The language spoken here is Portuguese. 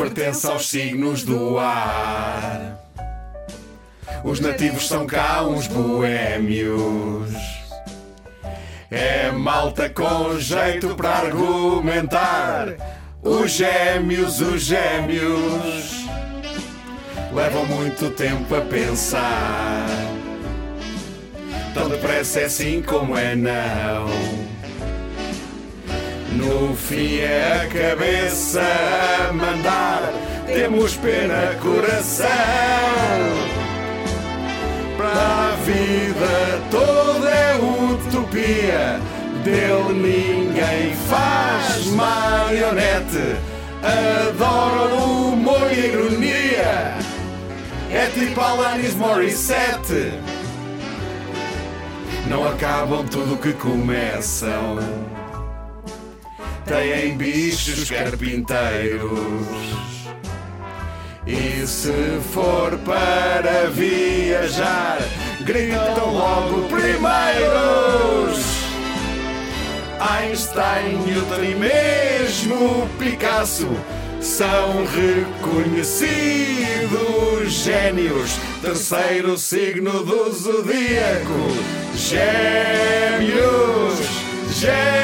pertence aos signos do ar. Os nativos são cá uns boémios. É malta com jeito para argumentar. Os gêmeos, os gêmeos levam muito tempo a pensar. Tão depressa é sim como é não. No fim é a cabeça a mandar. Temos pena coração. Para a vida toda é utopia. Dele ninguém faz marionete. Adoro o humor e a ironia. É tipo Alanis Morissette. Não acabam tudo que começam. Têm bichos carpinteiros. E se for para viajar, gritam logo primeiros. Einstein, Newton e mesmo Picasso são reconhecidos gênios. Terceiro signo do zodíaco: Gêmeos, Gêmeos.